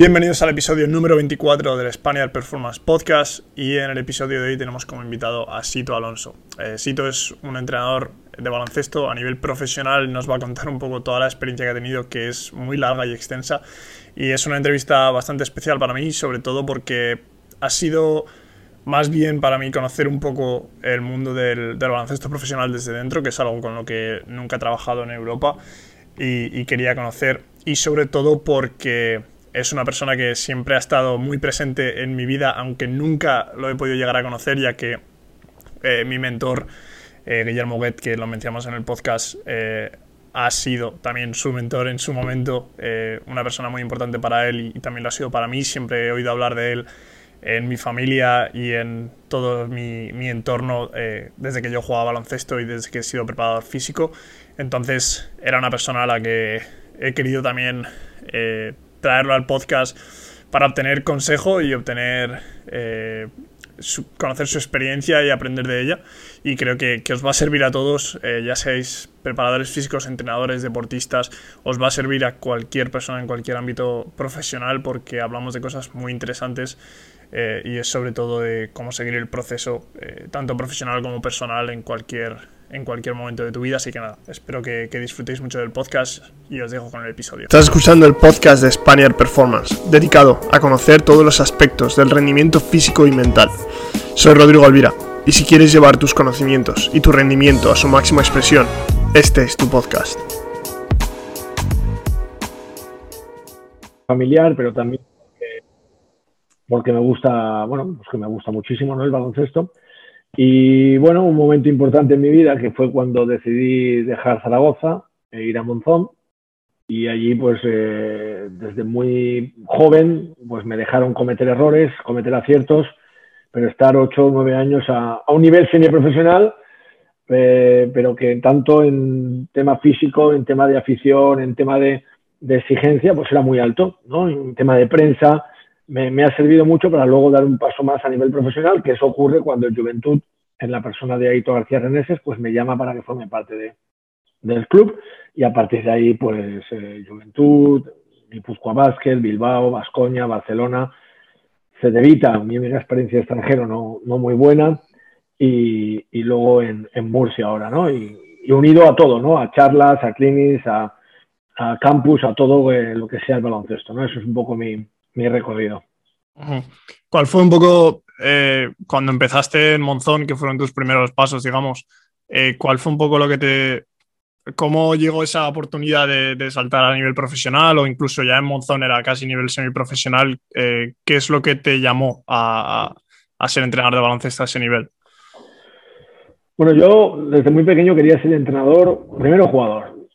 Bienvenidos al episodio número 24 del Spaniard Performance Podcast y en el episodio de hoy tenemos como invitado a Sito Alonso. Eh, Sito es un entrenador de baloncesto a nivel profesional, nos va a contar un poco toda la experiencia que ha tenido que es muy larga y extensa y es una entrevista bastante especial para mí, sobre todo porque ha sido más bien para mí conocer un poco el mundo del, baloncesto profesional desde dentro, que es algo con lo que nunca he trabajado en Europa y quería conocer y sobre todo porque es una persona que siempre ha estado muy presente en mi vida, aunque nunca lo he podido llegar a conocer, ya que eh, mi mentor, eh, Guillermo Guet, que lo mencionamos en el podcast, eh, ha sido también su mentor en su momento, una persona muy importante para él y, también lo ha sido para mí. Siempre he oído hablar de él en mi familia y en todo mi entorno desde que yo jugaba baloncesto y desde que he sido preparador físico. Entonces era una persona a la que he querido también traerlo al podcast para obtener consejo y obtener eh, conocer su experiencia y aprender de ella. Y creo que, os va a servir a todos eh, ya seáis preparadores físicos entrenadores deportistas os va a servir a cualquier persona en cualquier ámbito profesional porque hablamos de cosas muy interesantes eh, y es sobre todo de cómo seguir el proceso tanto profesional como personal en cualquier en cualquier momento de tu vida. Así que nada, espero que, disfrutéis mucho del podcast y os dejo con el episodio. Estás escuchando el podcast de Spaniard Performance, dedicado a conocer todos los aspectos del rendimiento físico y mental. Soy Rodrigo Alvira, y si quieres llevar tus conocimientos y tu rendimiento a su máxima expresión, este es tu podcast. Familiar, pero también porque me gusta, bueno, pues que me gusta muchísimo ¿no? el baloncesto y bueno, un momento importante en mi vida que fue cuando decidí dejar Zaragoza e ir a Monzón. Y allí, pues, eh, desde muy joven, pues me dejaron cometer errores, cometer aciertos, pero estar ocho o nueve años a, un nivel semiprofesional, eh, pero que tanto en tema físico, en tema de afición, en tema de, de exigencia, pues era muy alto, ¿no? En tema de prensa, me, ha servido mucho para luego dar un paso más a nivel profesional, que eso ocurre cuando el Juventud, en la persona de Aito García Reneses, pues me llama para que forme parte de, del club y a partir de ahí, pues eh, Juventud, Guipúzcoa Basket, Bilbao, Vascoña, Barcelona, Cedevita, mi única experiencia extranjero no, no muy buena, y, y luego en, en, Murcia ahora, ¿no? Y, unido a todo, ¿no? A charlas, a clinics, a, a campus, a todo eh, lo que sea el baloncesto, ¿no? Eso es un poco mi, mi recorrido. ¿Cuál fue un poco, eh, cuando empezaste en Monzón, que fueron tus primeros pasos, digamos, eh, cuál fue un poco lo que te... ¿Cómo llegó esa oportunidad de, saltar a nivel profesional o incluso ya en Monzón era casi nivel semiprofesional? Eh, ¿Qué es lo que te llamó a, ser entrenador de baloncesto a ese nivel? Bueno, yo desde muy pequeño quería ser entrenador, primero jugador,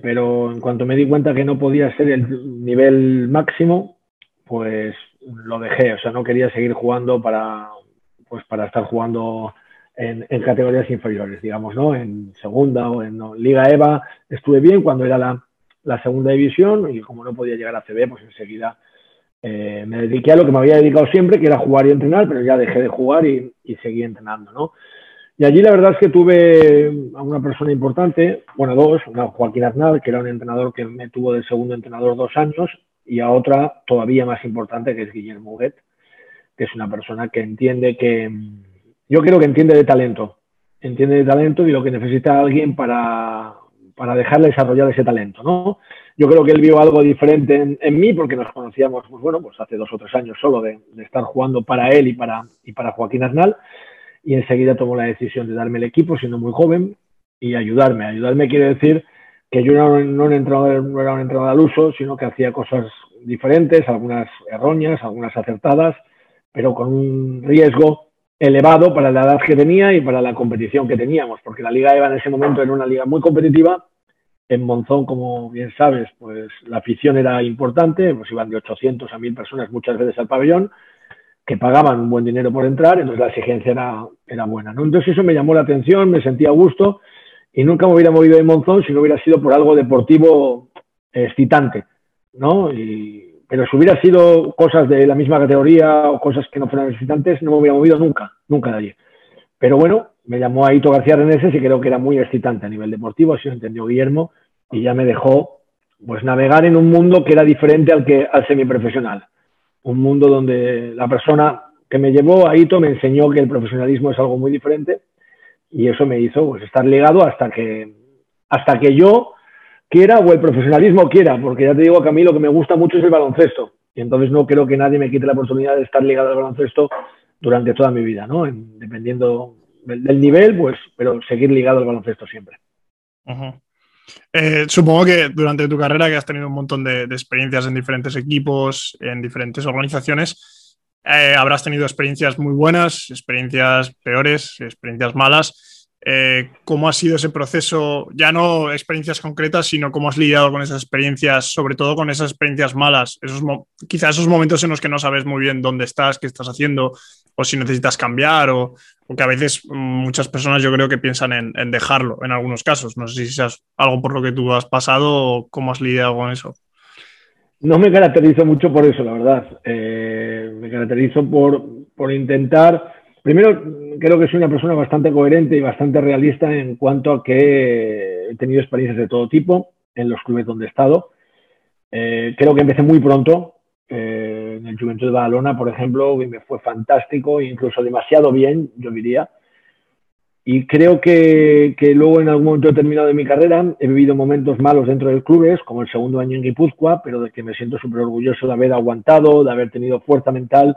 pero en cuanto me di cuenta que no podía ser el nivel máximo, pues lo dejé, o sea, no quería seguir jugando para, pues para estar jugando en, categorías inferiores, digamos, ¿no? En segunda o en Liga EVA estuve bien cuando era la, segunda división y como no podía llegar a CB, pues enseguida eh, me dediqué a lo que me había dedicado siempre, que era jugar y entrenar, pero ya dejé de jugar y, y seguí entrenando, ¿no? Y allí la verdad es que tuve a una persona importante, bueno, dos, una Joaquín Arnal, que era un entrenador que me tuvo de segundo entrenador dos años, y a otra todavía más importante que es Guillermo Huguet, que es una persona que entiende que, yo creo que entiende de talento, entiende de talento y lo que necesita alguien para, para dejarle desarrollar ese talento, ¿no? Yo creo que él vio algo diferente en, mí porque nos conocíamos, pues bueno, pues hace dos o tres años solo de, estar jugando para él y para, y para Joaquín Arnal y enseguida tomó la decisión de darme el equipo siendo muy joven y ayudarme. Ayudarme quiere decir que yo no, era un entrenador al uso, sino que hacía cosas diferentes, algunas erróneas, algunas acertadas, pero con un riesgo elevado para la edad que tenía y para la competición que teníamos, porque la Liga EVA en ese momento era una liga muy competitiva. En Monzón, como bien sabes, pues la afición era importante, pues iban de 800 a 1000 personas muchas veces al pabellón, que pagaban un buen dinero por entrar, entonces la exigencia era, era buena. Entonces eso me llamó la atención, me sentía a gusto y nunca me hubiera movido de Monzón si no hubiera sido por algo deportivo excitante, ¿no? pero si hubiera sido cosas de la misma categoría o cosas que no fueran excitantes, no me hubiera movido nunca, nunca nadie. Pero bueno, me llamó a Ito García Reneses y creo que era muy excitante a nivel deportivo, así lo entendió Guillermo, y ya me dejó pues navegar en un mundo que era diferente al que al semiprofesional. Un mundo donde la persona que me llevó a Ito me enseñó que el profesionalismo es algo muy diferente y eso me hizo pues, estar ligado hasta que, hasta que yo quiera o el profesionalismo quiera, porque ya te digo que a mí lo que me gusta mucho es el baloncesto y entonces no creo que nadie me quite la oportunidad de estar ligado al baloncesto durante toda mi vida, ¿no? dependiendo del, nivel, pues, pero seguir ligado al baloncesto siempre. Eh, supongo que durante tu carrera, que has tenido un montón de, experiencias en diferentes equipos, en diferentes organizaciones, eh, habrás tenido experiencias muy buenas, experiencias peores, experiencias malas. Eh, ¿Cómo ha sido ese proceso? Ya no experiencias concretas, sino cómo has lidiado con esas experiencias, sobre todo con esas experiencias malas, esos quizás esos momentos en los que no sabes muy bien dónde estás, qué estás haciendo, o si necesitas cambiar, o, que a veces muchas personas yo creo que piensan en, dejarlo en algunos casos. No sé si es algo por lo que tú has pasado o cómo has lidiado con eso. No me caracterizo mucho por eso, la verdad. Eh, me caracterizo por, por intentar, primero creo que soy una persona bastante coherente y bastante realista en cuanto a que he tenido experiencias de todo tipo en los clubes donde he estado. Eh, creo que empecé muy pronto. Eh, en el Juventud de Badalona, por ejemplo, me fue fantástico, incluso demasiado bien, yo diría. Y creo que, que, luego en algún momento terminado de mi carrera he vivido momentos malos dentro del club, como el segundo año en Guipúzcoa, pero de que me siento súper orgulloso de haber aguantado, de haber tenido fuerza mental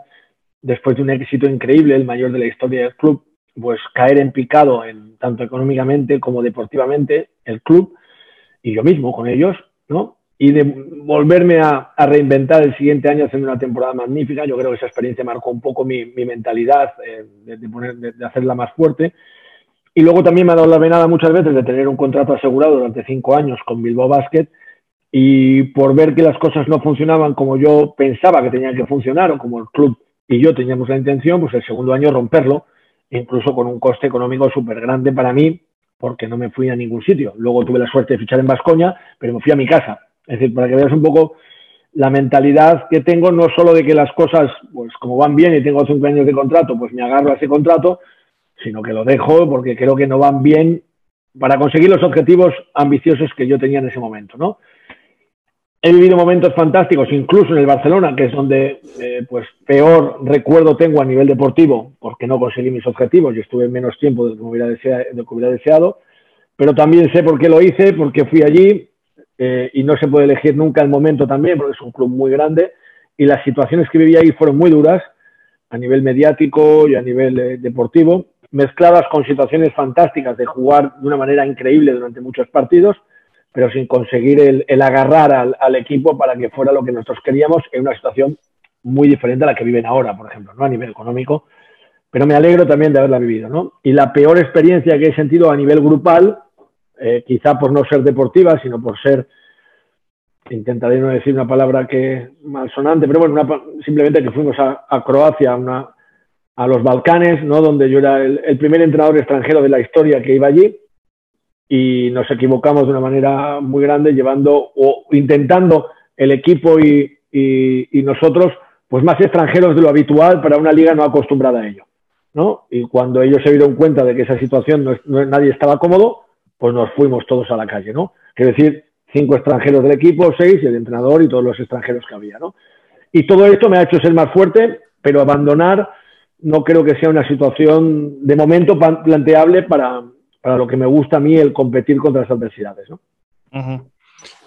después de un éxito increíble, el mayor de la historia del club, pues caer en picado en, tanto económicamente como deportivamente el club y yo mismo con ellos, ¿no? y de volverme a, reinventar el siguiente año haciendo una temporada magnífica. Yo creo que esa experiencia marcó un poco mi, mentalidad eh, de, hacerla más fuerte. Y luego también me ha dado la venada muchas veces de tener un contrato asegurado durante cinco años con Bilbao Basket y por ver que las cosas no funcionaban como yo pensaba que tenían que funcionar o como el club y yo teníamos la intención, pues el segundo año romperlo, incluso con un coste económico súper grande para mí, porque no me fui a ningún sitio. Luego tuve la suerte de fichar en Vascoña, pero me fui a mi casa es decir, para que veas un poco la mentalidad que tengo, no solo de que las cosas, pues como van bien y tengo cinco años de contrato, pues me agarro a ese contrato, sino que lo dejo porque creo que no van bien para conseguir los objetivos ambiciosos que yo tenía en ese momento, ¿no? He vivido momentos fantásticos, incluso en el Barcelona, que es donde eh, pues peor recuerdo tengo a nivel deportivo, porque no conseguí mis objetivos y estuve menos tiempo de lo hubiera deseado, de lo que hubiera deseado, pero también sé por qué lo hice, porque fui allí, eh, y no se puede elegir nunca el momento también, porque es un club muy grande, y las situaciones que viví ahí fueron muy duras a nivel mediático y a nivel eh, deportivo, mezcladas con situaciones fantásticas de jugar de una manera increíble durante muchos partidos, pero sin conseguir el, agarrar al, equipo para que fuera lo que nosotros queríamos en una situación muy diferente a la que viven ahora, por ejemplo, ¿no? a nivel económico. Pero me alegro también de haberla vivido. ¿no? Y la peor experiencia que he sentido a nivel grupal eh, quizá por no ser deportiva, sino por ser, intentaré no decir una palabra que malsonante, pero bueno, simplemente que fuimos a, Croacia, a los Balcanes, ¿no? donde yo era el, primer entrenador extranjero de la historia que iba allí y nos equivocamos de una manera muy grande llevando o intentando el equipo y, nosotros pues más extranjeros de lo habitual para una liga no acostumbrada a ello. ¿no? Y cuando ellos se dieron cuenta de que esa situación no, nadie estaba cómodo, pues nos fuimos todos a la calle, ¿no? Quiero decir, cinco extranjeros del equipo, seis, el entrenador y todos los extranjeros que había, ¿no? Y todo esto me ha hecho ser más fuerte, pero abandonar no creo que sea una situación de momento planteable para, para lo que me gusta a mí el competir contra las adversidades, ¿no?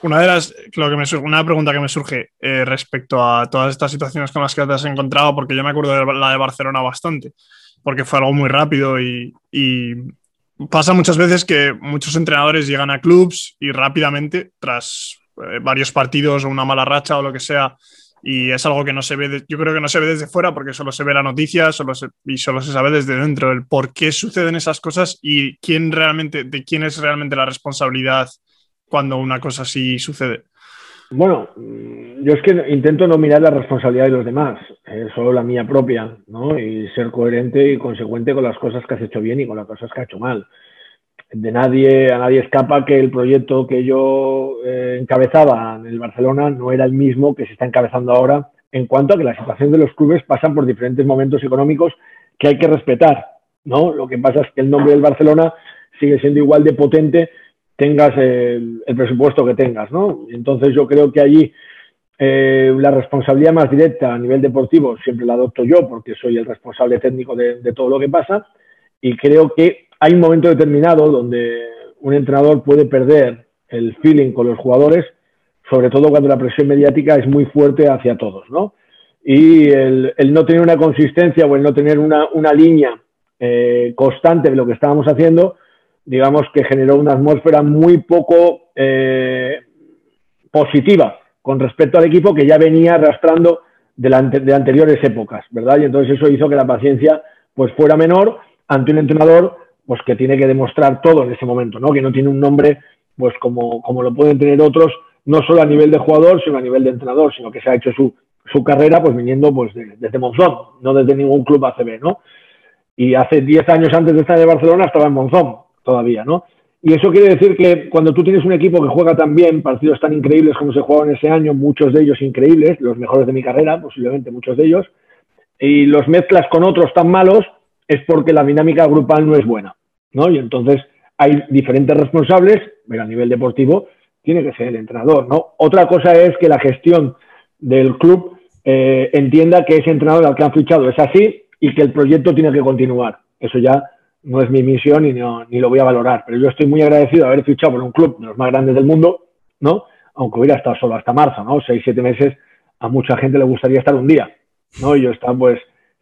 Una de las, lo que una pregunta que me surge eh, respecto a todas estas situaciones con las que te has encontrado, porque yo me acuerdo de la de Barcelona bastante, porque fue algo muy rápido y, pasa muchas veces que muchos entrenadores llegan a clubs y rápidamente, tras eh, varios partidos o una mala racha o lo que sea, y es algo que no se ve, yo creo que no se ve desde fuera porque solo se ve la noticia solo y solo se sabe desde dentro el por qué suceden esas cosas y quién realmente, de quién es realmente la responsabilidad cuando una cosa así sucede. Bueno, mm, yo es que intento no mirar la responsabilidad de los demás, eh, solo la mía propia, ¿no? Y ser coherente y consecuente con las cosas que has hecho bien y con las cosas que has hecho mal. De nadie, a nadie escapa que el proyecto que yo eh, encabezaba en el Barcelona no era el mismo que se está encabezando ahora en cuanto a que la situación de los clubes pasan por diferentes momentos económicos que hay que respetar, ¿no? Lo que pasa es que el nombre del Barcelona sigue siendo igual de potente tengas el, presupuesto que tengas, ¿no? Entonces yo creo que allí eh, la responsabilidad más directa a nivel deportivo siempre la adopto yo porque soy el responsable técnico de, todo lo que pasa y creo que hay un momento determinado donde un entrenador puede perder el feeling con los jugadores, sobre todo cuando la presión mediática es muy fuerte hacia todos, ¿no? Y el, no tener una consistencia o el no tener una, línea eh, constante de lo que estábamos haciendo, digamos que generó una atmósfera muy poco eh, positiva con respecto al equipo que ya venía arrastrando de, de, anteriores épocas, ¿verdad? Y entonces eso hizo que la paciencia pues fuera menor ante un entrenador pues que tiene que demostrar todo en ese momento, ¿no? Que no tiene un nombre pues como, como lo pueden tener otros, no solo a nivel de jugador, sino a nivel de entrenador, sino que se ha hecho su, su carrera pues viniendo pues desde Monzón, no desde ningún club ACB, ¿no? Y hace 10 años antes de estar en Barcelona estaba en Monzón todavía, ¿no? Y eso quiere decir que cuando tú tienes un equipo que juega tan bien, partidos tan increíbles como se jugaban ese año, muchos de ellos increíbles, los mejores de mi carrera, posiblemente muchos de ellos, y los mezclas con otros tan malos, es porque la dinámica grupal no es buena, ¿no? Y entonces hay diferentes responsables, pero a nivel deportivo tiene que ser el entrenador, ¿no? Otra cosa es que la gestión del club eh, entienda que ese entrenador al que han fichado es así y que el proyecto tiene que continuar. Eso ya no es mi misión y ni lo voy a valorar. Pero yo estoy muy agradecido de haber fichado por un club de los más grandes del mundo, ¿no? Aunque hubiera estado solo hasta marzo, ¿no? Seis, siete meses, a mucha gente le gustaría estar un día, ¿no? Y yo estaba pues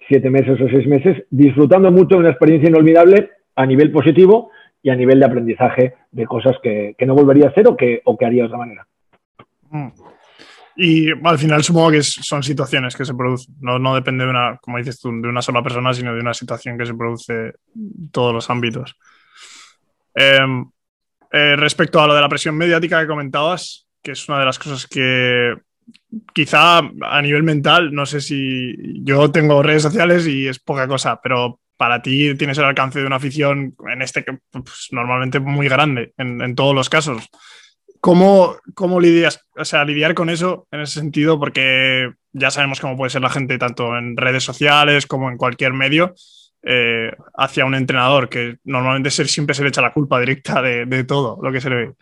siete meses o seis meses disfrutando mucho de una experiencia inolvidable a nivel positivo y a nivel de aprendizaje de cosas que, no volvería a hacer o que, que haría de otra manera. Mm. Y al final supongo que son situaciones que se producen. No, depende de una, como dices tú, de una sola persona, sino de una situación que se produce en todos los ámbitos. Em, eh, respecto a lo de la presión mediática que comentabas, que es una de las cosas que quizá a nivel mental, no sé si yo tengo redes sociales y es poca cosa, pero para ti tienes el alcance de una afición en este que pues, normalmente muy grande en, todos los casos. ¿Cómo, ¿Cómo lidias, o sea, lidiar con eso en ese sentido? Porque ya sabemos cómo puede ser la gente tanto en redes sociales como en cualquier medio eh, hacia un entrenador, que normalmente siempre se le echa la culpa directa de, todo lo que se le ve.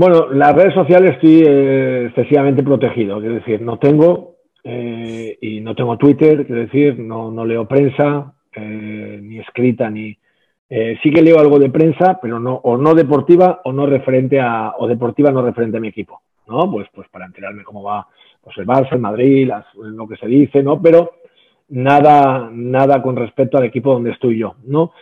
Bueno, las redes sociales estoy eh, excesivamente protegido, es decir, no tengo eh, y no tengo Twitter, es decir, no, no leo prensa, ni escrita ni, eh, sí que leo algo de prensa, pero no, o no deportiva o no referente a, o deportiva no referente a mi equipo, ¿no? Pues, pues para enterarme cómo va pues el Barça, el Madrid, lo que se dice, ¿no? Pero nada, nada con respecto al equipo donde estoy yo, ¿no?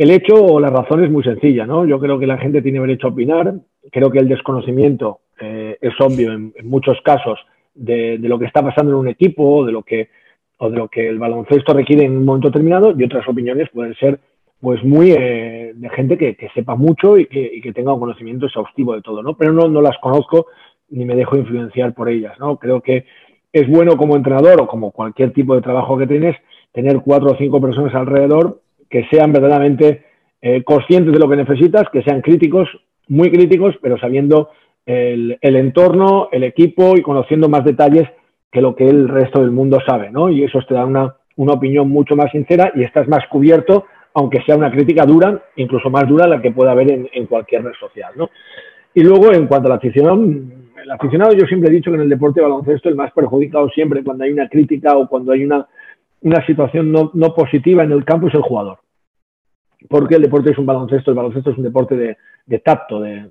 El hecho o la razón es muy sencilla, ¿no? Yo creo que la gente tiene derecho a opinar, creo que el desconocimiento eh, es obvio en, muchos casos de, lo que está pasando en un equipo, de lo que, o de lo que el baloncesto requiere en un momento determinado, y otras opiniones pueden ser pues muy eh, de gente que, sepa mucho y que, tenga un conocimiento exhaustivo de todo, ¿no? Pero no, no las conozco ni me dejo influenciar por ellas, ¿no? Creo que es bueno como entrenador o como cualquier tipo de trabajo que tienes tener cuatro o cinco personas alrededor que sean verdaderamente eh, conscientes de lo que necesitas, que sean críticos, muy críticos, pero sabiendo el, entorno, el equipo y conociendo más detalles que lo que el resto del mundo sabe, ¿no? Y eso te da una, una opinión mucho más sincera y estás más cubierto aunque sea una crítica dura, incluso más dura la que pueda haber en, cualquier red social. ¿no? Y luego, en cuanto al aficionado, el aficionado yo siempre he dicho que en el deporte de baloncesto el más perjudicado siempre cuando hay una crítica o cuando hay una, una situación no, positiva en el campo es el jugador. Porque el deporte es un baloncesto, el baloncesto es un deporte de, tacto, de,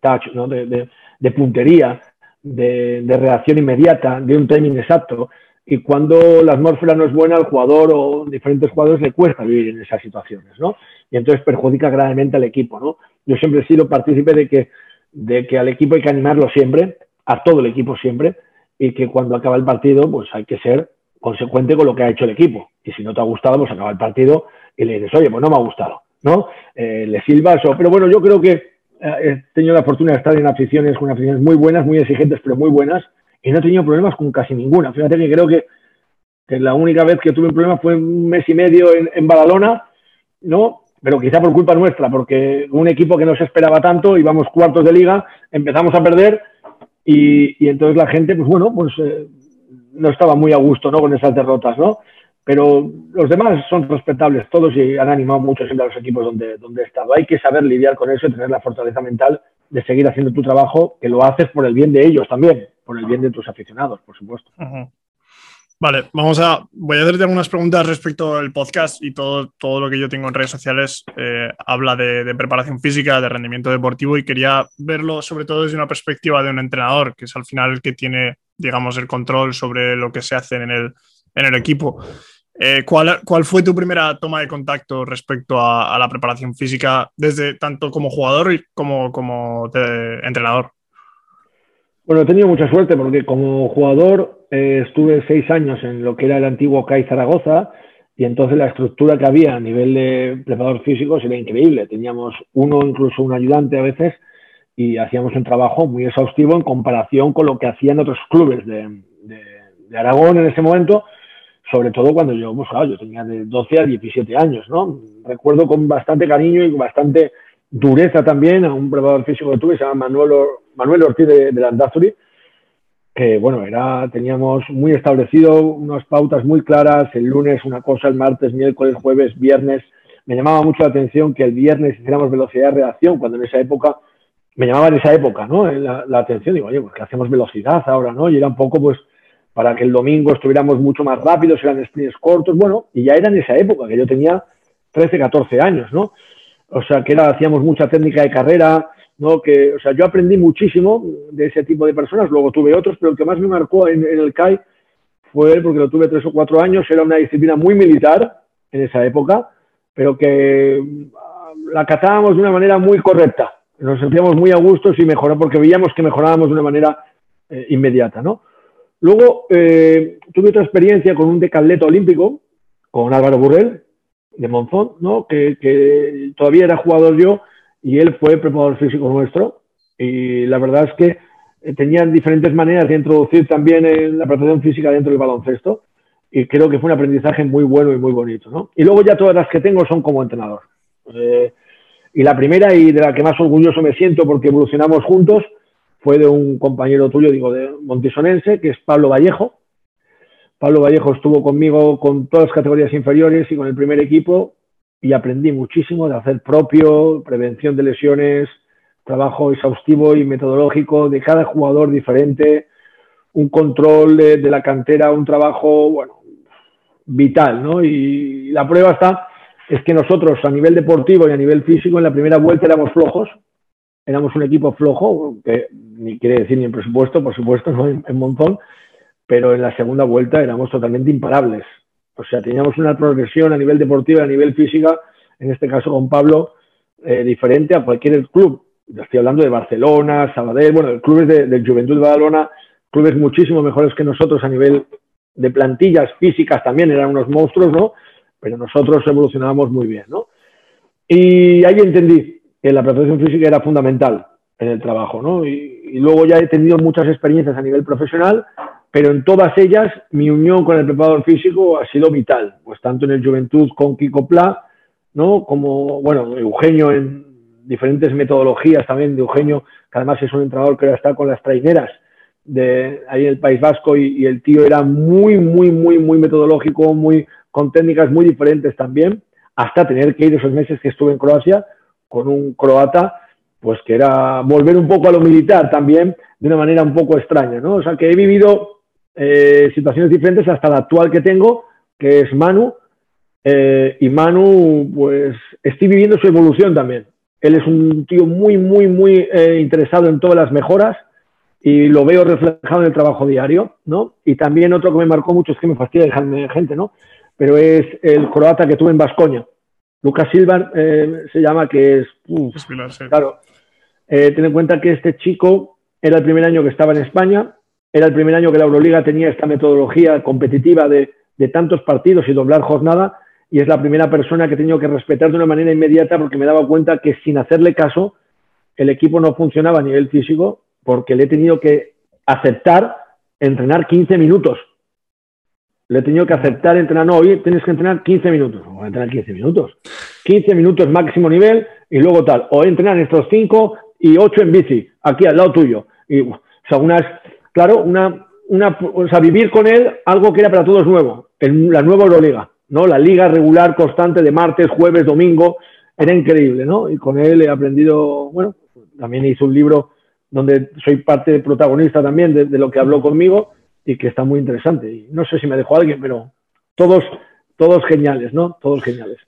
touch, ¿no? de, de puntería, de, reacción inmediata, de un timing exacto y cuando la atmósfera no es buena al jugador o diferentes jugadores le cuesta vivir en esas situaciones, ¿no? Y entonces perjudica gravemente al equipo, ¿no? Yo siempre he sido partícipe de que, de que al equipo hay que animarlo siempre, a todo el equipo siempre, y que cuando acaba el partido, pues hay que ser consecuente con lo que ha hecho el equipo. Y si no te ha gustado, pues acaba el partido y le dices, oye, pues no me ha gustado, ¿no? Eh, le silbas o... Pero bueno, yo creo que eh, he tenido la fortuna de estar en aficiones, con aficiones muy buenas, muy exigentes, pero muy buenas, y no he tenido problemas con casi ninguna. Fíjate que creo que, la única vez que tuve un problema fue un mes y medio en, Badalona, ¿no? Pero quizá por culpa nuestra, porque un equipo que no se esperaba tanto, íbamos cuartos de liga, empezamos a perder y, entonces la gente, pues bueno, pues eh, no estaba muy a gusto, ¿no? Con esas derrotas, ¿no? pero los demás son respetables todos y han animado mucho siempre a los equipos donde, donde he estado. Hay que saber lidiar con eso y tener la fortaleza mental de seguir haciendo tu trabajo, que lo haces por el bien de ellos también, por el bien de tus aficionados, por supuesto. Vale, vamos a. Voy a hacerte algunas preguntas respecto al podcast y todo, todo lo que yo tengo en redes sociales eh, habla de, de, preparación física, de rendimiento deportivo y quería verlo sobre todo desde una perspectiva de un entrenador, que es al final el que tiene, digamos, el control sobre lo que se hace en el, en el equipo. Eh, ¿cuál, ¿cuál, fue tu primera toma de contacto respecto a, la preparación física, desde tanto como jugador y como, como entrenador? Bueno, he tenido mucha suerte porque como jugador eh, estuve seis años en lo que era el antiguo CAI Zaragoza y entonces la estructura que había a nivel de preparador físico era increíble. Teníamos uno, incluso un ayudante a veces, y hacíamos un trabajo muy exhaustivo en comparación con lo que hacían otros clubes de, Aragón en ese momento, sobre todo cuando yo, pues, claro, yo tenía de 12 a 17 años, ¿no? Recuerdo con bastante cariño y con bastante dureza también a un preparador físico que tuve, se llama Manuel, Manuel Ortiz de, de Landazuri, que bueno, era, teníamos muy establecido unas pautas muy claras, el lunes una cosa, el martes, miércoles, jueves, viernes. Me llamaba mucho la atención que el viernes hiciéramos velocidad de reacción, cuando en esa época, me llamaba en esa época, ¿no? La, la atención, digo, oye, pues que hacemos velocidad ahora, ¿no? Y era un poco, pues, para que el domingo estuviéramos mucho más rápidos, eran sprints cortos, bueno, y ya era en esa época, que yo tenía 13, 14 años, ¿no? O sea, que era, hacíamos mucha técnica de carrera, ¿no? Que, o sea, yo aprendí muchísimo de ese tipo de personas, luego tuve otros, pero el que más me marcó en, en el CAI fue él, porque lo tuve tres o cuatro años, era una disciplina muy militar en esa época, pero que la catábamos de una manera muy correcta. Nos sentíamos muy a gusto y mejoró, porque veíamos que mejorábamos de una manera eh, inmediata, ¿no? Luego eh, tuve otra experiencia con un decatleta olímpico, con Álvaro Burrell, de Monzón, ¿no? que, que, todavía era jugador yo y él fue preparador físico nuestro. Y la verdad es que eh, tenían diferentes maneras de introducir también en la preparación física dentro del baloncesto. Y creo que fue un aprendizaje muy bueno y muy bonito. ¿no? Y luego ya todas las que tengo son como entrenador. Eh, y la primera y de la que más orgulloso me siento porque evolucionamos juntos fue de un compañero tuyo, digo, de Montisonense, que es Pablo Vallejo. Pablo Vallejo estuvo conmigo con todas las categorías inferiores y con el primer equipo y aprendí muchísimo de hacer propio, prevención de lesiones, trabajo exhaustivo y metodológico de cada jugador diferente, un control de, de la cantera, un trabajo, bueno, vital, ¿no? Y la prueba está, es que nosotros a nivel deportivo y a nivel físico en la primera vuelta éramos flojos, éramos un equipo flojo, que ni quiere decir ni en presupuesto, por supuesto, no en, en montón, pero en la segunda vuelta éramos totalmente imparables. O sea, teníamos una progresión a nivel deportivo, a nivel física, en este caso con Pablo, eh, diferente a cualquier club. Estoy hablando de Barcelona, Sabadell, bueno, clubes de, del Juventud de Badalona, clubes muchísimo mejores que nosotros a nivel de plantillas físicas también, eran unos monstruos, ¿no? Pero nosotros evolucionábamos muy bien, ¿no? Y ahí entendí que la preparación física era fundamental en el trabajo, ¿no? Y, luego ya he tenido muchas experiencias a nivel profesional, pero en todas ellas mi unión con el preparador físico ha sido vital, pues tanto en el Juventud con Kiko Pla, ¿no? Como, bueno, Eugenio en diferentes metodologías también de Eugenio, que además es un entrenador que ahora está con las traineras de ahí en el País Vasco y, y el tío era muy, muy, muy, muy metodológico, muy, con técnicas muy diferentes también, hasta tener que ir esos meses que estuve en Croacia con un croata, pues que era volver un poco a lo militar también, de una manera un poco extraña, ¿no? O sea, que he vivido eh, situaciones diferentes hasta la actual que tengo, que es Manu, eh, y Manu, pues estoy viviendo su evolución también. Él es un tío muy, muy, muy eh, interesado en todas las mejoras y lo veo reflejado en el trabajo diario, ¿no? Y también otro que me marcó mucho, es que me fastidia dejarme gente, ¿no? Pero es el croata que tuve en Vascoña. Lucas Silva eh, se llama, que es... Uf, Es Pilar, sí. claro. Eh, ten en cuenta que este chico era el primer año que estaba en España, era el primer año que la Euroliga tenía esta metodología competitiva de, de tantos partidos y doblar jornada, y es la primera persona que he tenido que respetar de una manera inmediata porque me daba cuenta que sin hacerle caso el equipo no funcionaba a nivel físico porque le he tenido que aceptar entrenar 15 minutos. Le he tenido que aceptar entrenar, no, hoy tienes que entrenar 15 minutos. Voy a entrenar 15 minutos. 15 minutos máximo nivel y luego tal. O entrenar estos 5 y 8 en bici, aquí al lado tuyo. Y, o sea, unas, claro, una, una, o sea, vivir con él algo que era para todos nuevo, la nueva Euroliga, ¿no? La liga regular constante de martes, jueves, domingo, era increíble, ¿no? Y con él he aprendido, bueno, también hice un libro donde soy parte protagonista también de, lo que habló conmigo y que está muy interesante. Y no sé si me dejó alguien, pero todos, todos geniales, ¿no? Todos geniales.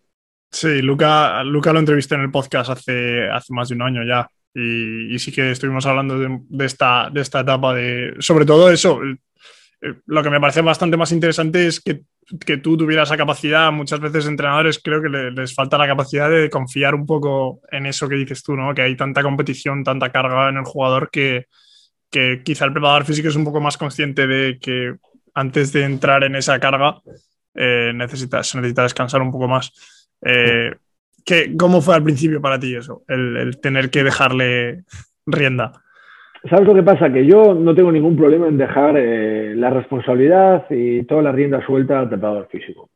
Sí, Luca, Luca lo entrevisté en el podcast hace, hace más de un año ya. Y, sí que estuvimos hablando de, esta, de esta etapa de, sobre todo eso, lo que me parece bastante más interesante es que, que, tú tuvieras esa capacidad. Muchas veces entrenadores creo que les falta la capacidad de confiar un poco en eso que dices tú, ¿no? Que hay tanta competición, tanta carga en el jugador que, que quizá el preparador físico es un poco más consciente de que antes de entrar en esa carga eh, necesita, se necesita descansar un poco más. Eh, ¿Cómo fue al principio para ti eso, el, tener que dejarle rienda? ¿Sabes lo que pasa? Que yo no tengo ningún problema en dejar eh, la responsabilidad y toda la rienda suelta al preparador físico.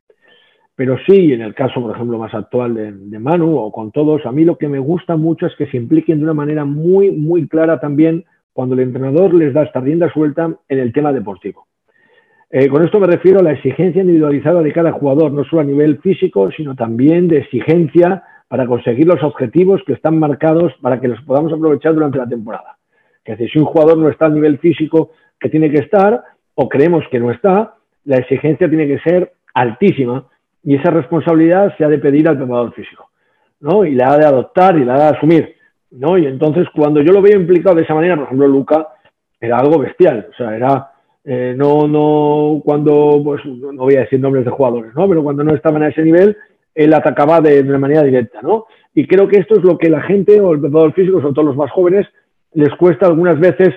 Pero sí, en el caso, por ejemplo, más actual de, Manu o con todos, a mí lo que me gusta mucho es que se impliquen de una manera muy, muy clara también cuando el entrenador les da esta rienda suelta en el tema deportivo. Eh, con esto me refiero a la exigencia individualizada de cada jugador, no solo a nivel físico, sino también de exigencia para conseguir los objetivos que están marcados para que los podamos aprovechar durante la temporada. Que si un jugador no está al nivel físico que tiene que estar, o creemos que no está, la exigencia tiene que ser altísima y esa responsabilidad se ha de pedir al preparador físico, ¿no? Y la ha de adoptar y la ha de asumir, ¿no? Y entonces cuando yo lo veo implicado de esa manera, por ejemplo, Luca era algo bestial, o sea, era eh, no, no, cuando, pues no voy a decir nombres de jugadores, ¿no? Pero cuando no estaban a ese nivel, él atacaba de, de una manera directa, ¿no? Y creo que esto es lo que la gente o el preparador físico, sobre todo los más jóvenes, les cuesta algunas veces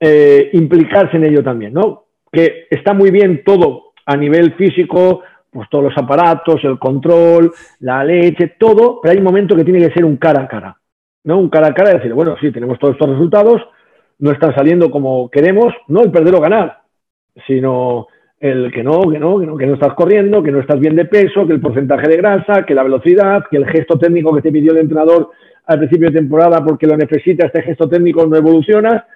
eh, implicarse en ello también, ¿no? Que está muy bien todo a nivel físico, pues todos los aparatos, el control, la leche, todo, pero hay un momento que tiene que ser un cara a cara, ¿no? Un cara a cara y decir, bueno, sí, tenemos todos estos resultados, no están saliendo como queremos, no el perder o ganar, sino el que no, que no, que no, que no estás corriendo, que no estás bien de peso, que el porcentaje de grasa, que la velocidad, que el gesto técnico que te pidió el entrenador al principio de temporada porque lo necesita, este gesto técnico no evoluciona.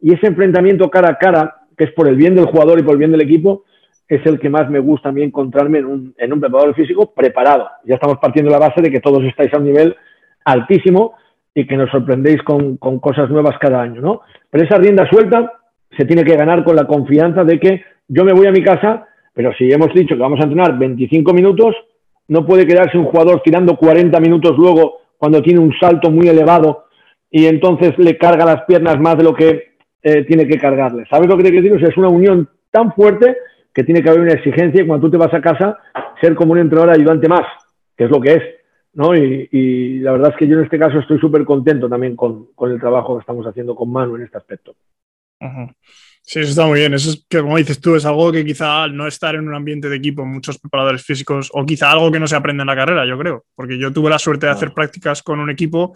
Y ese enfrentamiento cara a cara, que es por el bien del jugador y por el bien del equipo, es el que más me gusta a mí encontrarme en un, en un preparador físico preparado. Ya estamos partiendo de la base de que todos estáis a un nivel altísimo y que nos sorprendéis con, cosas nuevas cada año, ¿no? Pero esa rienda suelta se tiene que ganar con la confianza de que yo me voy a mi casa, pero si hemos dicho que vamos a entrenar 25 minutos, no puede quedarse un jugador tirando 40 minutos luego cuando tiene un salto muy elevado y entonces le carga las piernas más de lo que eh, tiene que cargarle. ¿Sabes lo que te quiero decir? es una unión tan fuerte que tiene que haber una exigencia y cuando tú te vas a casa, ser como un entrenador ayudante más, que es lo que es. ¿No? Y, la verdad es que yo en este caso estoy súper contento también con, el trabajo que estamos haciendo con Manu en este aspecto. Sí, eso está muy bien. Eso es que, como dices tú, es algo que quizá al no estar en un ambiente de equipo, muchos preparadores físicos, o quizá algo que no se aprende en la carrera, yo creo. Porque yo tuve la suerte de hacer prácticas con un equipo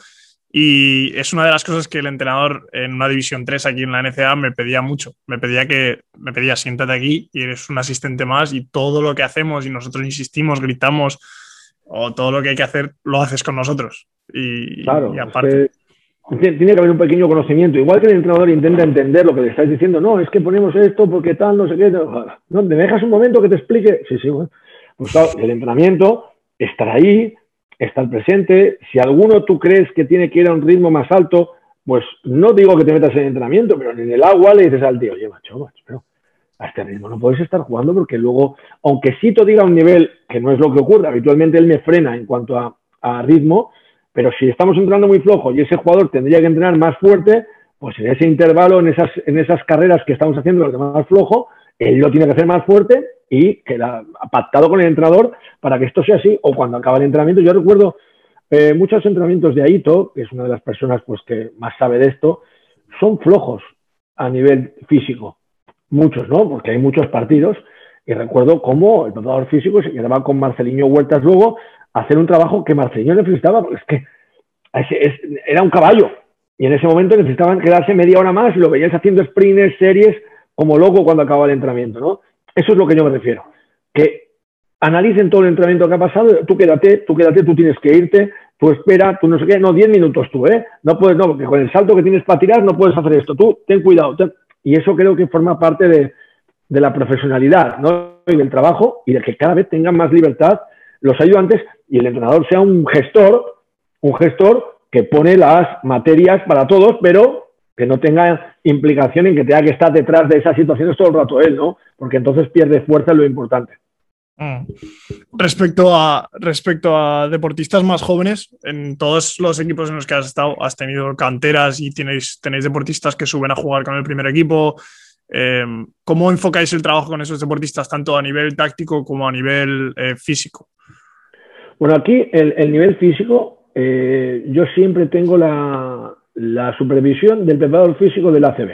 y es una de las cosas que el entrenador en una división 3 aquí en la NCA me pedía mucho. Me pedía que, me pedía, siéntate aquí y eres un asistente más y todo lo que hacemos y nosotros insistimos, gritamos o todo lo que hay que hacer lo haces con nosotros. Y, claro, aparte tiene que haber un pequeño conocimiento. Igual que el entrenador intenta entender lo que le estás diciendo, no, es que ponemos esto porque tal, no sé qué. No, ¿Me dejas un momento que te explique? Sí, sí, bueno. Pues claro, el entrenamiento, estar ahí, estar presente. Si alguno tú crees que tiene que ir a un ritmo más alto, pues no digo que te metas en el entrenamiento, pero en el agua le dices al tío, oye, macho, macho, pero a este ritmo no puedes estar jugando porque luego, aunque sí te diga un nivel que no es lo que ocurre, habitualmente él me frena en cuanto a, ritmo, pero si estamos entrenando muy flojo y ese jugador tendría que entrenar más fuerte, pues en ese intervalo, en esas, en esas carreras que estamos haciendo los demás flojo, él lo tiene que hacer más fuerte y queda pactado con el entrenador para que esto sea así. O cuando acaba el entrenamiento, yo recuerdo eh, muchos entrenamientos de Aito, que es una de las personas pues, que más sabe de esto, son flojos a nivel físico. Muchos, ¿no? Porque hay muchos partidos. Y recuerdo cómo el preparador físico se quedaba con Marceliño Huertas luego hacer un trabajo que Marcelino necesitaba, porque es que era un caballo. Y en ese momento necesitaban quedarse media hora más y lo veías haciendo sprints, series, como loco cuando acababa el entrenamiento, ¿no? Eso es lo que yo me refiero. Que analicen todo el entrenamiento que ha pasado, tú quédate, tú quédate, tú tienes que irte, tú espera, tú no sé qué, no, 10 minutos tú, ¿eh? No puedes, no, porque con el salto que tienes para tirar no puedes hacer esto, tú ten cuidado. Y eso creo que forma parte de, de la profesionalidad ¿no? y del trabajo y de que cada vez tengan más libertad los ayudantes y el entrenador sea un gestor, un gestor que pone las materias para todos, pero que no tenga implicación en que tenga que estar detrás de esas situaciones todo el rato él, ¿no? Porque entonces pierde fuerza en lo importante. Mm. Respecto a, respecto a deportistas más jóvenes, en todos los equipos en los que has estado, has tenido canteras y tenéis, tenéis deportistas que suben a jugar con el primer equipo. Eh, ¿Cómo enfocáis el trabajo con esos deportistas, tanto a nivel táctico como a nivel eh, físico? Bueno, aquí el, nivel físico, eh, yo siempre tengo la, la supervisión del preparador físico del ACB.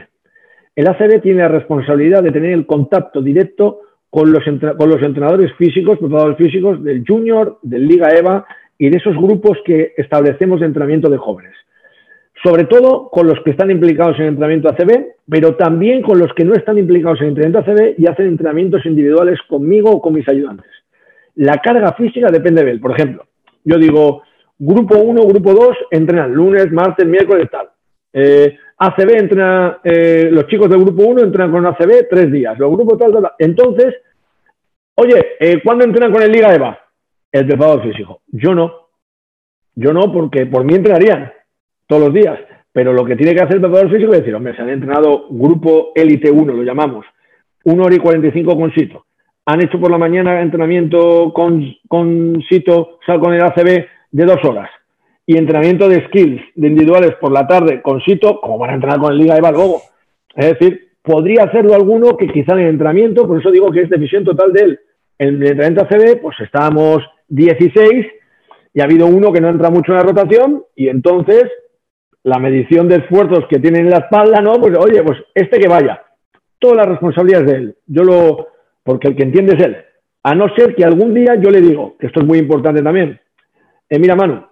El ACB tiene la responsabilidad de tener el contacto directo con los, con los entrenadores físicos, preparadores físicos del Junior, del Liga EVA y de esos grupos que establecemos de entrenamiento de jóvenes. Sobre todo con los que están implicados en entrenamiento ACB, pero también con los que no están implicados en entrenamiento ACB y hacen entrenamientos individuales conmigo o con mis ayudantes. La carga física depende de él. Por ejemplo, yo digo, grupo 1, grupo 2 entrenan lunes, martes, miércoles, tal. Eh, ACB entrena, eh, los chicos del grupo 1 entrenan con ACB tres días, los grupos tal. Entonces, oye, eh, ¿cuándo entrenan con el Liga EVA? El preparador físico. Yo no. Yo no, porque por mí entrenarían todos los días. Pero lo que tiene que hacer el preparador físico es decir, hombre, se han entrenado grupo élite 1, lo llamamos, 1 hora y 45 con Sito. Han hecho por la mañana entrenamiento con, con Sito, o con el ACB de dos horas y entrenamiento de skills de individuales por la tarde con Sito, como van a entrenar con el Liga EVA luego. Es decir, podría hacerlo alguno que quizá en el entrenamiento, por eso digo que es decisión total de él. En el entrenamiento ACB, pues estábamos 16 y ha habido uno que no entra mucho en la rotación y entonces la medición de esfuerzos que tiene en la espalda, ¿no? Pues oye, pues este que vaya. Toda la responsabilidad es de él. Yo lo, porque el que entiende es él. A no ser que algún día yo le digo, que esto es muy importante también, eh, mira Manu,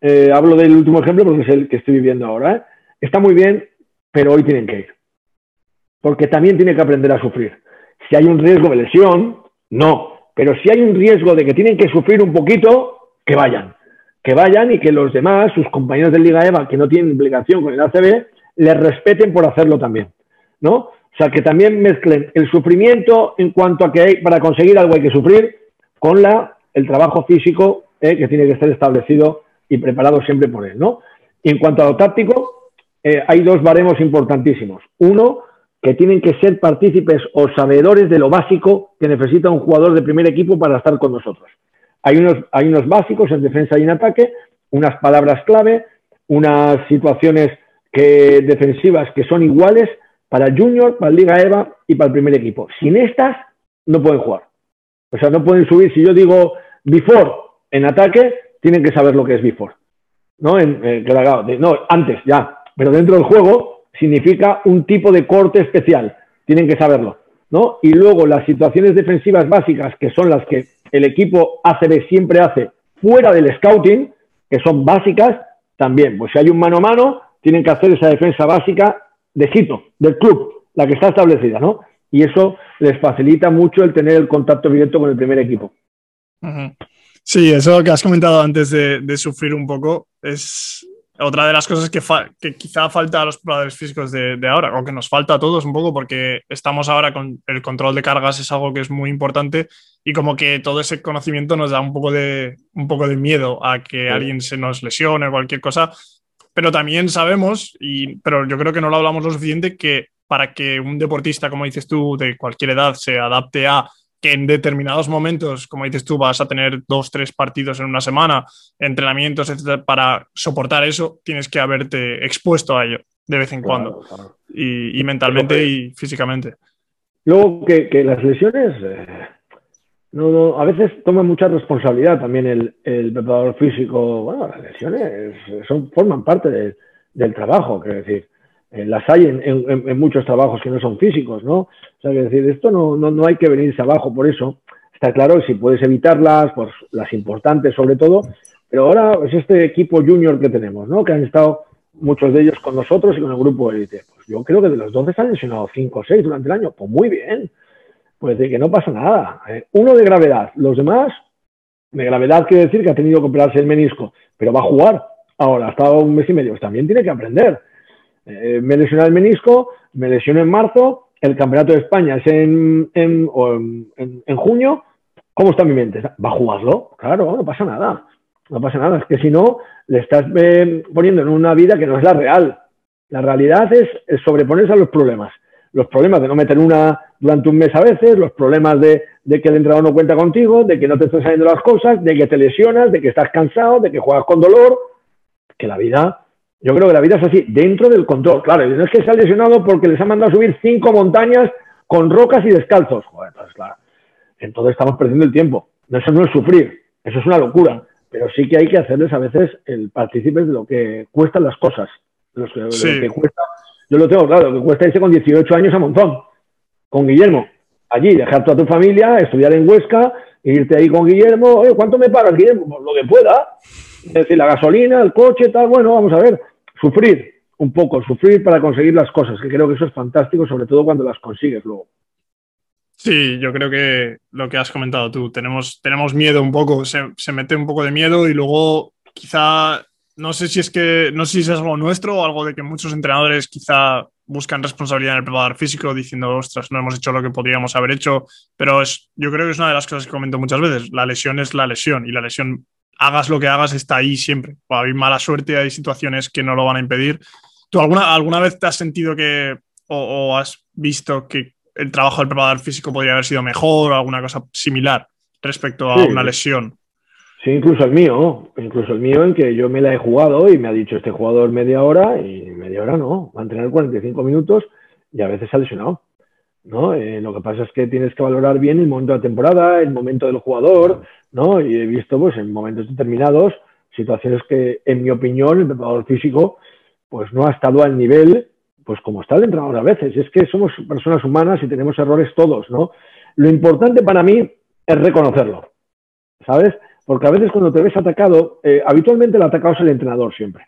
eh, hablo del último ejemplo porque es el que estoy viviendo ahora, ¿eh? está muy bien, pero hoy tienen que ir. Porque también tiene que aprender a sufrir. Si hay un riesgo de lesión, no. Pero si hay un riesgo de que tienen que sufrir un poquito, que vayan. Que vayan y que los demás, sus compañeros de Liga EVA, que no tienen implicación con el ACB, les respeten por hacerlo también. ¿No? O sea, que también mezclen el sufrimiento en cuanto a que hay, para conseguir algo hay que sufrir con la, el trabajo físico eh, que tiene que estar establecido y preparado siempre por él, ¿no? Y en cuanto a lo táctico, eh, hay dos baremos importantísimos. Uno, que tienen que ser partícipes o sabedores de lo básico que necesita un jugador de primer equipo para estar con nosotros. Hay unos, hay unos básicos en defensa y en ataque, unas palabras clave, unas situaciones que, defensivas que son iguales para el Junior, para Liga EVA y para el primer equipo. Sin estas, no pueden jugar. O sea, no pueden subir. Si yo digo before en ataque, tienen que saber lo que es before. ¿no? En, eh, no, antes ya, pero dentro del juego significa un tipo de corte especial. Tienen que saberlo. ¿no? Y luego las situaciones defensivas básicas, que son las que el equipo ACB siempre hace fuera del scouting, que son básicas, también. Pues si hay un mano a mano, tienen que hacer esa defensa básica de Hito, del club, la que está establecida, ¿no? Y eso les facilita mucho el tener el contacto directo con el primer equipo. Sí, eso que has comentado antes de, sufrir un poco es otra de las cosas que, que quizá falta a los probadores físicos de, ahora, o que nos falta a todos un poco, porque estamos ahora con el control de cargas, es algo que es muy importante y como que todo ese conocimiento nos da un poco de, un poco de miedo a que alguien se nos lesione o cualquier cosa, pero también sabemos, y, pero yo creo que no lo hablamos lo suficiente, que para que un deportista, como dices tú, de cualquier edad se adapte a que en determinados momentos, como dices tú, vas a tener dos, tres partidos en una semana, entrenamientos, etcétera, para soportar eso, tienes que haberte expuesto a ello de vez en cuando, Y, mentalmente y físicamente. Luego que, las lesiones, eh, no, a veces toman mucha responsabilidad también el, el, preparador físico. Bueno, las lesiones son, forman parte del trabajo, quiero decir. Eh, las hay en, muchos trabajos que no son físicos, ¿no? O sea, que decir, esto no, no, hay que venirse abajo por eso. Está claro si puedes evitarlas, pues las importantes sobre todo, pero ahora es este equipo junior que tenemos, ¿no? Que han estado muchos de ellos con nosotros y con el grupo élite. Pues yo creo que de los 12 se han lesionado 5 o 6 durante el año. Pues muy bien. Pues de que no pasa nada. ¿eh? Uno de gravedad, los demás, de gravedad quiere decir que ha tenido que operarse el menisco, pero va a jugar. Ahora, ha estado un mes y medio, pues también tiene que aprender. Eh, me lesioné el menisco, me lesioné en marzo, el Campeonato de España es en, en, en, junio, ¿cómo está mi mente? ¿Va a jugarlo? Claro, no pasa nada. No pasa nada. Es que si no, le estás eh, poniendo en una vida que no es la real. La realidad es, sobreponerse a los problemas. Los problemas de no meter una durante un mes a veces, los problemas de, de que el entrenador no cuenta contigo, de que no te están saliendo las cosas, de que te lesionas, de que estás cansado, de que juegas con dolor. Que la vida yo creo que la vida es así, dentro del control. Claro, no es que se ha lesionado porque les ha mandado a subir cinco montañas con rocas y descalzos. Joder, entonces, claro, entonces estamos perdiendo el tiempo. Eso no es sufrir, eso es una locura. Pero sí que hay que hacerles a veces el partícipe de lo que cuestan las cosas. Lo que, cuesta, yo lo tengo claro, lo que cuesta irse con 18 años a Montón, con Guillermo. Allí, dejar toda tu familia, estudiar en Huesca, irte ahí con Guillermo. Oye, ¿cuánto me pagas, Guillermo? Pues lo que pueda. Es decir, la gasolina, el coche, tal. Bueno, vamos a ver sufrir un poco, sufrir para conseguir las cosas, que creo que eso es fantástico, sobre todo cuando las consigues luego. Sí, yo creo que lo que has comentado tú, tenemos, tenemos miedo un poco, se, mete un poco de miedo y luego quizá, no sé si es que, no sé si es algo nuestro o algo de que muchos entrenadores quizá buscan responsabilidad en el preparador físico diciendo, ostras, no hemos hecho lo que podríamos haber hecho, pero es, yo creo que es una de las cosas que comento muchas veces, la lesión es la lesión y la lesión hagas lo que hagas, está ahí siempre. Hay mala suerte, hay situaciones que no lo van a impedir. ¿Tú alguna, alguna vez te has sentido que, o, has visto que el trabajo del preparador físico podría haber sido mejor o alguna cosa similar respecto a una lesión? Sí, incluso el mío, incluso el mío en que yo me la he jugado y me ha dicho este jugador media hora y media hora no, va a entrenar 45 minutos y a veces se ha lesionado. ¿no? Eh, lo que pasa es que tienes que valorar bien el momento de la temporada, el momento del jugador, ¿no? Y he visto, pues, en momentos determinados, situaciones que, en mi opinión, el preparador físico, pues, no ha estado al nivel, pues, como está el entrenador a veces. Es que somos personas humanas y tenemos errores todos, ¿no? Lo importante para mí es reconocerlo, ¿sabes? Porque a veces cuando te ves atacado, eh, habitualmente el atacado es el entrenador siempre,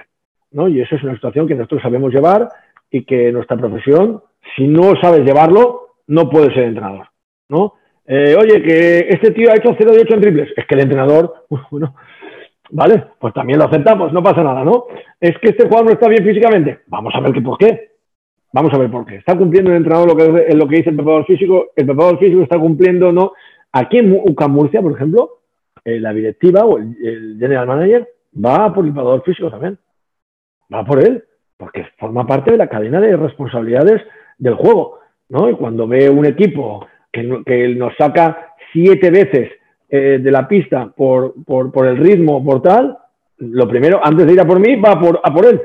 ¿no? Y eso es una situación que nosotros sabemos llevar y que nuestra profesión, si no sabes llevarlo, no puede ser entrenador, ¿no? Eh, oye, que este tío ha hecho 0 de 8 en triples. Es que el entrenador, bueno, vale, pues también lo aceptamos, no pasa nada, ¿no? Es que este jugador no está bien físicamente. Vamos a ver qué por qué. Vamos a ver por qué. Está cumpliendo el entrenador lo que, lo que dice el preparador físico. El preparador físico está cumpliendo, ¿no? Aquí en UCAM Murcia, por ejemplo, eh, la directiva o el, general manager va por el preparador físico también. Va por él, porque forma parte de la cadena de responsabilidades del juego. ¿no? Y cuando ve un equipo que, que nos saca siete veces eh, de la pista por, por, por, el ritmo, por tal, lo primero, antes de ir a por mí, va a por, a por él.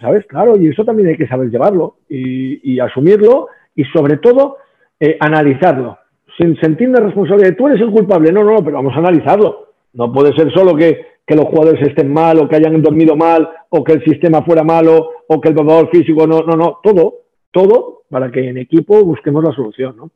¿Sabes? Claro, y eso también hay que saber llevarlo y, asumirlo y sobre todo eh, analizarlo. Sin sentir una responsabilidad. Tú eres el culpable. No, no, pero vamos a analizarlo. No puede ser solo que, que los jugadores estén mal o que hayan dormido mal o que el sistema fuera malo o que el preparador físico no, no, no, todo, todo para que en equipo busquemos la solución, ¿no?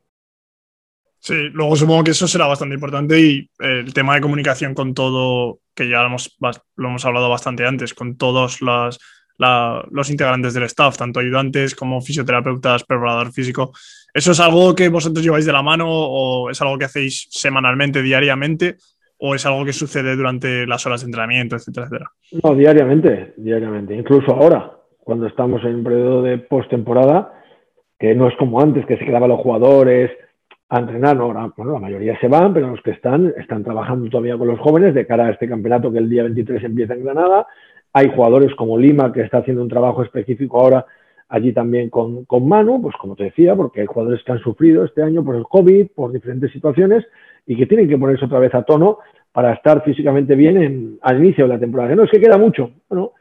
Sí, luego supongo que eso será bastante importante y eh, el tema de comunicación con todo, que ya lo hemos, lo hemos hablado bastante antes, con todos los, los integrantes del staff, tanto ayudantes como fisioterapeutas, preparador físico. ¿Eso es algo que vosotros lleváis de la mano o es algo que hacéis semanalmente, diariamente? ¿O es algo que sucede durante las horas de entrenamiento, etcétera, etcétera? No, diariamente, diariamente. Incluso ahora, cuando estamos en un periodo de postemporada, que no es como antes, que se quedaban los jugadores a entrenar, no, bueno, la mayoría se van, pero los que están, están trabajando todavía con los jóvenes de cara a este campeonato que el día 23 empieza en Granada. Hay jugadores como Lima, que está haciendo un trabajo específico ahora allí también con, con Manu, pues como te decía, porque hay jugadores que han sufrido este año por el COVID, por diferentes situaciones, y que tienen que ponerse otra vez a tono para estar físicamente bien en, al inicio de la temporada. No es que queda mucho, bueno,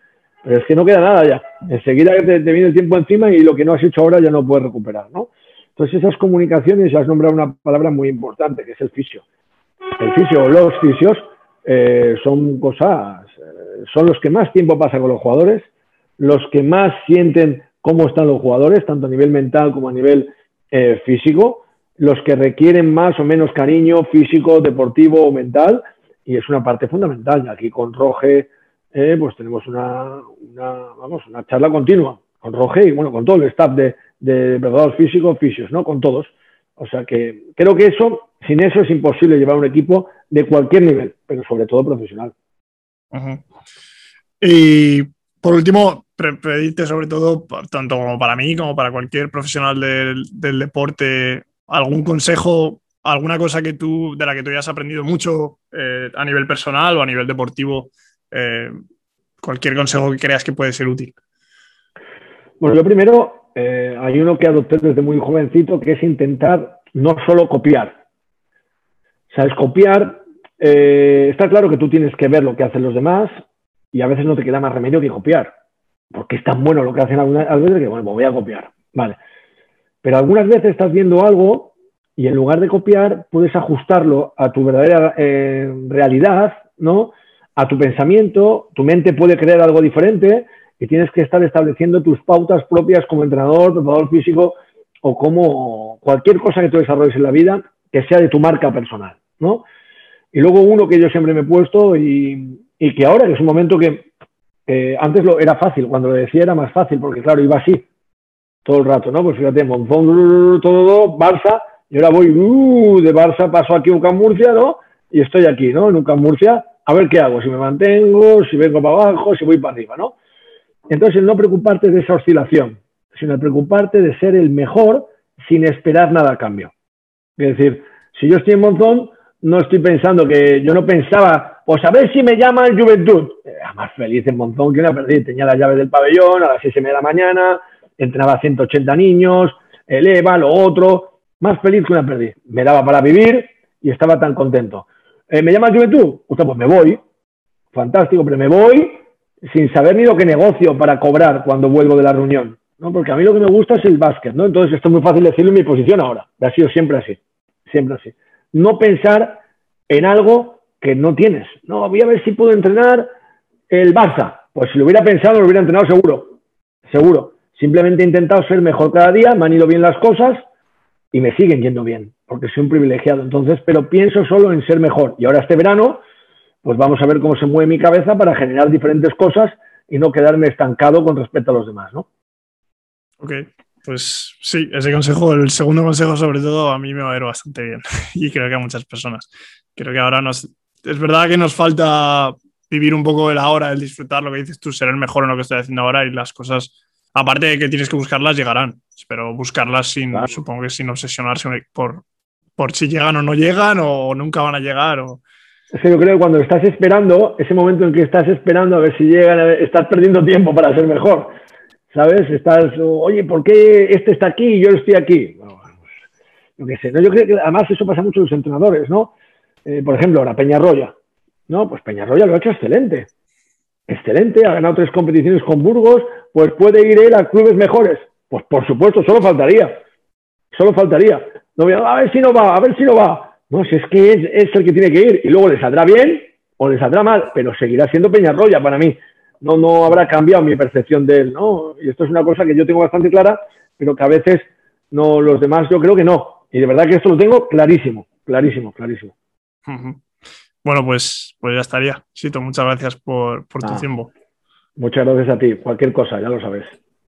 pero es que no queda nada ya. Enseguida te, te viene el tiempo encima y lo que no has hecho ahora ya no puedes recuperar, ¿no? Entonces esas comunicaciones, has nombrado una palabra muy importante, que es el fisio. El fisio, los fisios, eh, son cosas, eh, son los que más tiempo pasan con los jugadores, los que más sienten cómo están los jugadores, tanto a nivel mental como a nivel eh, físico, los que requieren más o menos cariño físico, deportivo o mental, y es una parte fundamental. Aquí con Roge, pues tenemos una, vamos, una charla continua con Roge y bueno, con todo el staff de, de preparadores físicos, fisios, ¿no? Con todos. O sea que creo que eso, sin eso es imposible llevar un equipo de cualquier nivel, pero sobre todo profesional. Y por último, pedirte sobre todo, tanto como para mí como para cualquier profesional del, deporte, algún consejo, alguna cosa que tú, de la que tú hayas aprendido mucho eh, a nivel personal o a nivel deportivo, eh, cualquier consejo que creas que puede ser útil. Bueno, yo primero, eh, hay uno que adopté desde muy jovencito, que es intentar no solo copiar. Sabes, copiar, está claro que tú tienes que ver lo que hacen los demás y a veces no te queda más remedio que copiar porque es tan bueno lo que hacen algunas veces que, bueno, voy a copiar. Vale. Pero algunas veces estás viendo algo y en lugar de copiar, puedes ajustarlo a tu verdadera eh, realidad, ¿no? A tu pensamiento, tu mente puede crear algo diferente y tienes que estar estableciendo tus pautas propias como entrenador, preparador físico o como cualquier cosa que tú desarrolles en la vida que sea de tu marca personal, ¿no? Y luego uno que yo siempre me he puesto y, y que ahora, que es un momento que antes lo, era fácil, cuando lo decía era más fácil, porque claro, iba así todo el rato, ¿no? Pues fíjate, Monzón, todo, Barça, y ahora voy uh, de Barça, paso aquí a Murcia, ¿no? Y estoy aquí, ¿no? En Murcia, a ver qué hago, si me mantengo, si vengo para abajo, si voy para arriba, ¿no? Entonces, no preocuparte de esa oscilación, sino preocuparte de ser el mejor sin esperar nada a cambio. Es decir, si yo estoy en Monzón, no estoy pensando que yo no pensaba, pues a ver si me llama el Juventud. Era más feliz en Monzón que una perdí. Tenía las llaves del pabellón a las seis de la mañana, entrenaba 180 niños, eleva, lo otro. Más feliz que una perdí. Me daba para vivir y estaba tan contento. Eh, ¿Me llama el Juventud? pues me voy. Fantástico, pero me voy sin saber ni lo que negocio para cobrar cuando vuelvo de la reunión. ¿no? Porque a mí lo que me gusta es el básquet, ¿no? Entonces esto es muy fácil decirlo en mi posición ahora. Ha sido siempre así. Siempre así no pensar en algo que no tienes. No, voy a ver si puedo entrenar el Barça. Pues si lo hubiera pensado, lo hubiera entrenado seguro. Seguro. Simplemente he intentado ser mejor cada día, me han ido bien las cosas y me siguen yendo bien, porque soy un privilegiado. Entonces, pero pienso solo en ser mejor. Y ahora este verano, pues vamos a ver cómo se mueve mi cabeza para generar diferentes cosas y no quedarme estancado con respecto a los demás, ¿no? Ok, pues sí, ese consejo, el segundo consejo sobre todo, a mí me va a ir bastante bien y creo que a muchas personas. Creo que ahora nos... Es verdad que nos falta vivir un poco el ahora, el disfrutar lo que dices tú, ser el mejor en lo que estoy haciendo ahora y las cosas, aparte de que tienes que buscarlas, llegarán. Pero buscarlas sin, supongo que sin obsesionarse por, por si llegan o no llegan o nunca van a llegar. O... Es yo creo que cuando estás esperando, ese momento en que estás esperando a ver si llegan, estás perdiendo tiempo para ser mejor. ¿sabes? Estás, oye, ¿por qué este está aquí y yo estoy aquí? Bueno, yo qué sé, ¿no? Yo creo que además eso pasa mucho en los entrenadores, ¿no? Eh, por ejemplo, ahora Peñarroya, ¿no? Pues Peñarroya lo ha hecho excelente. Excelente, ha ganado tres competiciones con Burgos, pues puede ir él a clubes mejores. Pues por supuesto, solo faltaría. Solo faltaría. No a ver si no va, a ver si no va. No, si es que es, es el que tiene que ir. Y luego le saldrá bien o le saldrá mal, pero seguirá siendo Peñarroya para mí no, no habrá cambiado mi percepción de él, ¿no? Y esto es una cosa que yo tengo bastante clara, pero que a veces no los demás yo creo que no. Y de verdad que esto lo tengo clarísimo, clarísimo, clarísimo. Bueno, pues, pues ya estaría. Sito, muchas gracias por, por tu tiempo. Muchas gracias a ti. Cualquier cosa, ya lo sabes.